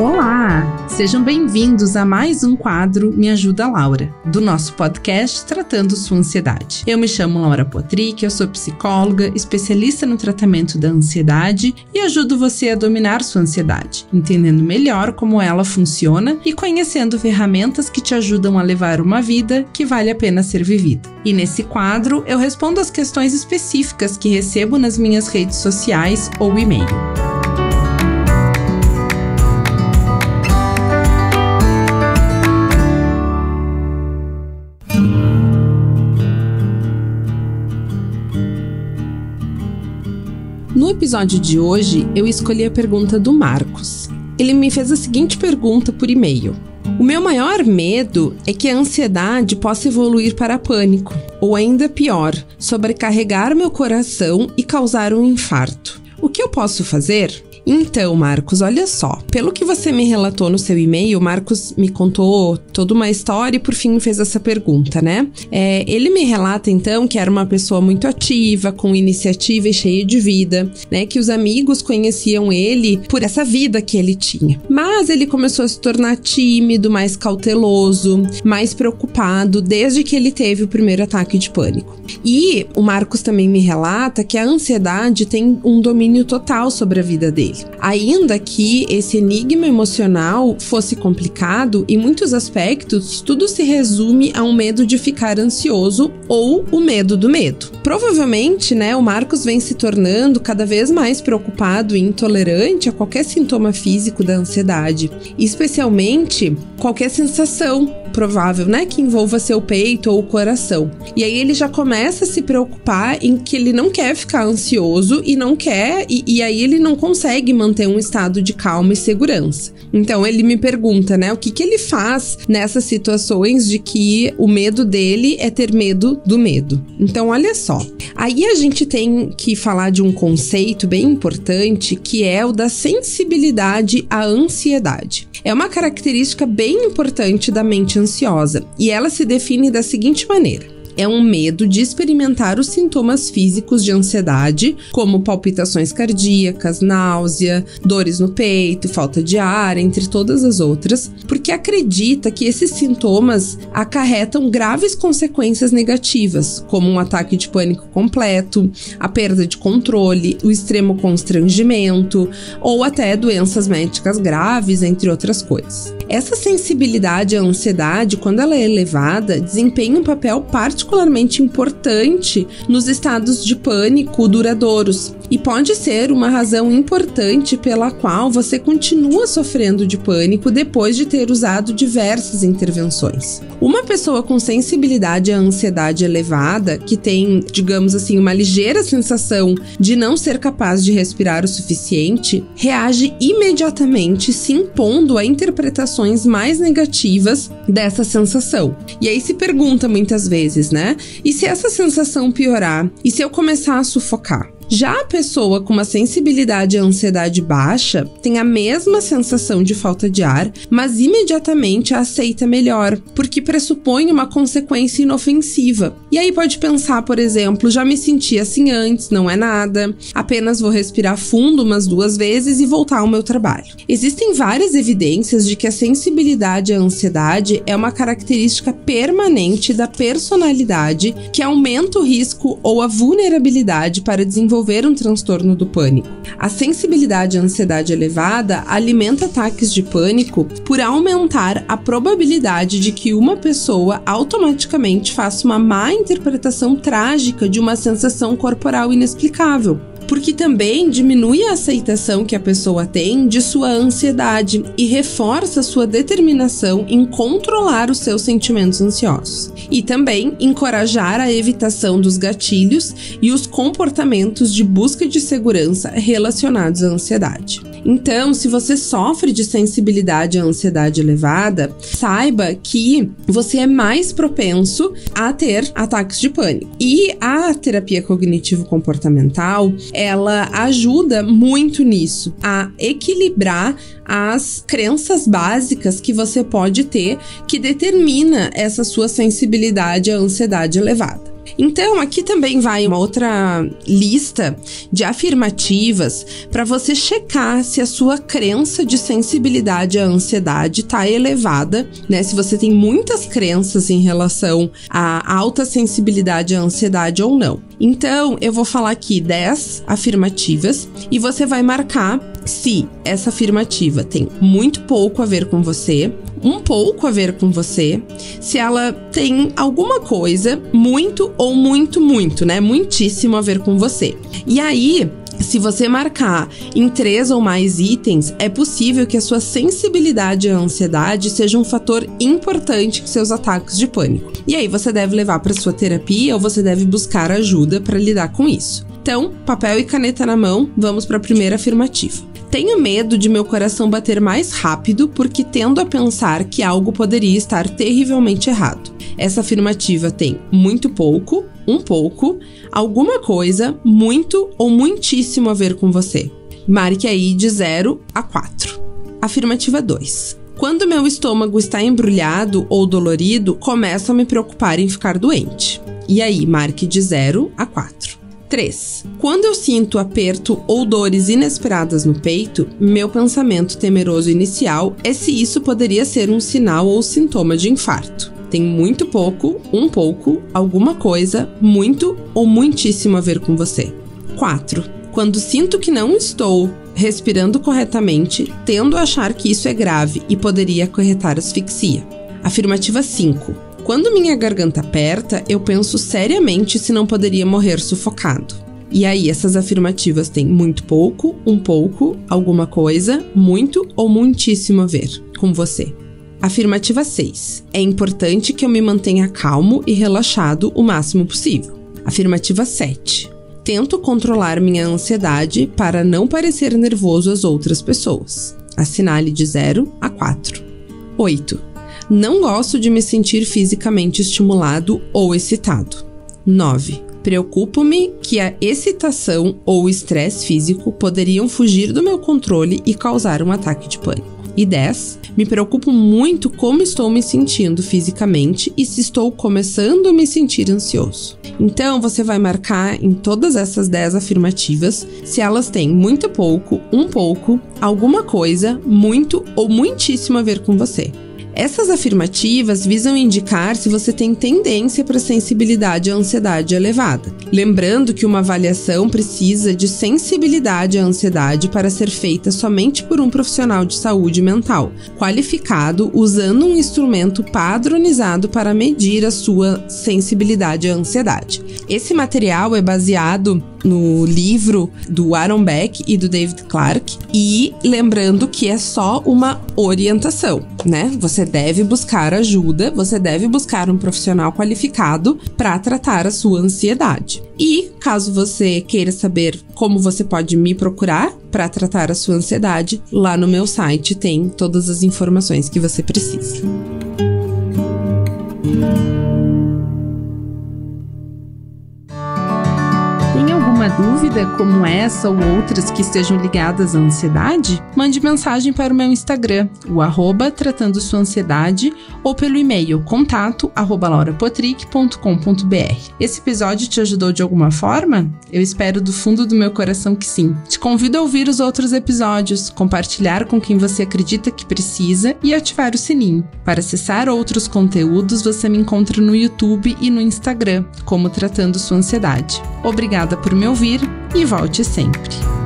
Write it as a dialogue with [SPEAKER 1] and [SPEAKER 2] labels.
[SPEAKER 1] Olá! Sejam bem-vindos a mais um quadro Me Ajuda Laura, do nosso podcast Tratando Sua Ansiedade. Eu me chamo Laura Potrick, eu sou psicóloga, especialista no tratamento da ansiedade e ajudo você a dominar sua ansiedade, entendendo melhor como ela funciona e conhecendo ferramentas que te ajudam a levar uma vida que vale a pena ser vivida. E nesse quadro eu respondo as questões específicas que recebo nas minhas redes sociais ou e-mail. Episódio de hoje, eu escolhi a pergunta do Marcos. Ele me fez a seguinte pergunta por e-mail: O meu maior medo é que a ansiedade possa evoluir para pânico, ou ainda pior, sobrecarregar meu coração e causar um infarto. O que eu posso fazer? Então, Marcos, olha só. Pelo que você me relatou no seu e-mail, Marcos me contou toda uma história e por fim fez essa pergunta, né? É, ele me relata então que era uma pessoa muito ativa, com iniciativa e cheia de vida, né? Que os amigos conheciam ele por essa vida que ele tinha. Mas ele começou a se tornar tímido, mais cauteloso, mais preocupado desde que ele teve o primeiro ataque de pânico. E o Marcos também me relata que a ansiedade tem um domínio total sobre a vida dele. Ainda que esse enigma emocional fosse complicado, em muitos aspectos, tudo se resume a um medo de ficar ansioso ou o medo do medo. Provavelmente, né, o Marcos vem se tornando cada vez mais preocupado e intolerante a qualquer sintoma físico da ansiedade, especialmente qualquer sensação provável, né, que envolva seu peito ou o coração. E aí ele já começa a se preocupar em que ele não quer ficar ansioso e não quer, e, e aí ele não consegue manter um estado de calma e segurança. Então ele me pergunta, né, o que que ele faz nessas situações de que o medo dele é ter medo do medo. Então olha só, aí a gente tem que falar de um conceito bem importante que é o da sensibilidade à ansiedade. É uma característica bem importante da mente ansiosa e ela se define da seguinte maneira é um medo de experimentar os sintomas físicos de ansiedade, como palpitações cardíacas, náusea, dores no peito, falta de ar, entre todas as outras, porque acredita que esses sintomas acarretam graves consequências negativas, como um ataque de pânico completo, a perda de controle, o extremo constrangimento ou até doenças médicas graves, entre outras coisas. Essa sensibilidade à ansiedade, quando ela é elevada, desempenha um papel particularmente importante nos estados de pânico duradouros e pode ser uma razão importante pela qual você continua sofrendo de pânico depois de ter usado diversas intervenções. Uma pessoa com sensibilidade à ansiedade elevada, que tem, digamos assim, uma ligeira sensação de não ser capaz de respirar o suficiente, reage imediatamente se impondo a interpretações mais negativas dessa sensação. E aí se pergunta muitas vezes, né? E se essa sensação piorar? E se eu começar a sufocar? Já a pessoa com uma sensibilidade à ansiedade baixa tem a mesma sensação de falta de ar, mas imediatamente a aceita melhor, porque pressupõe uma consequência inofensiva. E aí pode pensar, por exemplo, já me senti assim antes, não é nada, apenas vou respirar fundo umas duas vezes e voltar ao meu trabalho. Existem várias evidências de que a sensibilidade à ansiedade é uma característica permanente da personalidade que aumenta o risco ou a vulnerabilidade para desenvolver desenvolver um transtorno do pânico. A sensibilidade à ansiedade elevada alimenta ataques de pânico por aumentar a probabilidade de que uma pessoa automaticamente faça uma má interpretação trágica de uma sensação corporal inexplicável porque também diminui a aceitação que a pessoa tem de sua ansiedade e reforça sua determinação em controlar os seus sentimentos ansiosos. E também encorajar a evitação dos gatilhos e os comportamentos de busca de segurança relacionados à ansiedade. Então, se você sofre de sensibilidade à ansiedade elevada, saiba que você é mais propenso a ter ataques de pânico. E a terapia cognitivo-comportamental, ela ajuda muito nisso, a equilibrar as crenças básicas que você pode ter que determina essa sua sensibilidade à ansiedade elevada. Então, aqui também vai uma outra lista de afirmativas para você checar se a sua crença de sensibilidade à ansiedade está elevada, né? Se você tem muitas crenças em relação à alta sensibilidade à ansiedade ou não. Então, eu vou falar aqui 10 afirmativas e você vai marcar se essa afirmativa tem muito pouco a ver com você, um pouco a ver com você, se ela tem alguma coisa muito ou muito, muito, né? Muitíssimo a ver com você. E aí, se você marcar em três ou mais itens, é possível que a sua sensibilidade à ansiedade seja um fator importante em seus ataques de pânico. E aí você deve levar para sua terapia ou você deve buscar ajuda para lidar com isso. Então, papel e caneta na mão, vamos para a primeira afirmativa. Tenho medo de meu coração bater mais rápido porque tendo a pensar que algo poderia estar terrivelmente errado. Essa afirmativa tem muito pouco, um pouco, alguma coisa, muito ou muitíssimo a ver com você. Marque aí de 0 a 4. Afirmativa 2. Quando meu estômago está embrulhado ou dolorido, começo a me preocupar em ficar doente. E aí, marque de 0 a 4. 3. Quando eu sinto aperto ou dores inesperadas no peito, meu pensamento temeroso inicial é se isso poderia ser um sinal ou sintoma de infarto. Tem muito pouco, um pouco, alguma coisa, muito ou muitíssimo a ver com você. 4. Quando sinto que não estou respirando corretamente, tendo a achar que isso é grave e poderia acarretar asfixia. Afirmativa 5. Quando minha garganta aperta, eu penso seriamente se não poderia morrer sufocado. E aí, essas afirmativas têm muito pouco, um pouco, alguma coisa, muito ou muitíssimo a ver com você. Afirmativa 6. É importante que eu me mantenha calmo e relaxado o máximo possível. Afirmativa 7. Tento controlar minha ansiedade para não parecer nervoso às outras pessoas. Assinale de 0 a 4. 8. Não gosto de me sentir fisicamente estimulado ou excitado. 9. Preocupo-me que a excitação ou estresse físico poderiam fugir do meu controle e causar um ataque de pânico. E 10. Me preocupo muito como estou me sentindo fisicamente e se estou começando a me sentir ansioso. Então você vai marcar em todas essas 10 afirmativas se elas têm muito pouco, um pouco, alguma coisa, muito ou muitíssimo a ver com você. Essas afirmativas visam indicar se você tem tendência para sensibilidade à ansiedade elevada. Lembrando que uma avaliação precisa de sensibilidade à ansiedade para ser feita somente por um profissional de saúde mental, qualificado usando um instrumento padronizado para medir a sua sensibilidade à ansiedade. Esse material é baseado no livro do Aaron Beck e do David Clark. E lembrando que é só uma orientação, né? Você deve buscar ajuda, você deve buscar um profissional qualificado para tratar a sua ansiedade. E caso você queira saber como você pode me procurar para tratar a sua ansiedade, lá no meu site tem todas as informações que você precisa. Dúvida como essa ou outras que estejam ligadas à ansiedade, mande mensagem para o meu Instagram, o arroba tratando sua ansiedade, ou pelo e-mail contato arroba laurapotric.com.br. Esse episódio te ajudou de alguma forma? Eu espero do fundo do meu coração que sim. Te convido a ouvir os outros episódios, compartilhar com quem você acredita que precisa e ativar o sininho. Para acessar outros conteúdos, você me encontra no YouTube e no Instagram, como Tratando Sua Ansiedade. Obrigada por me ouvir e volte sempre.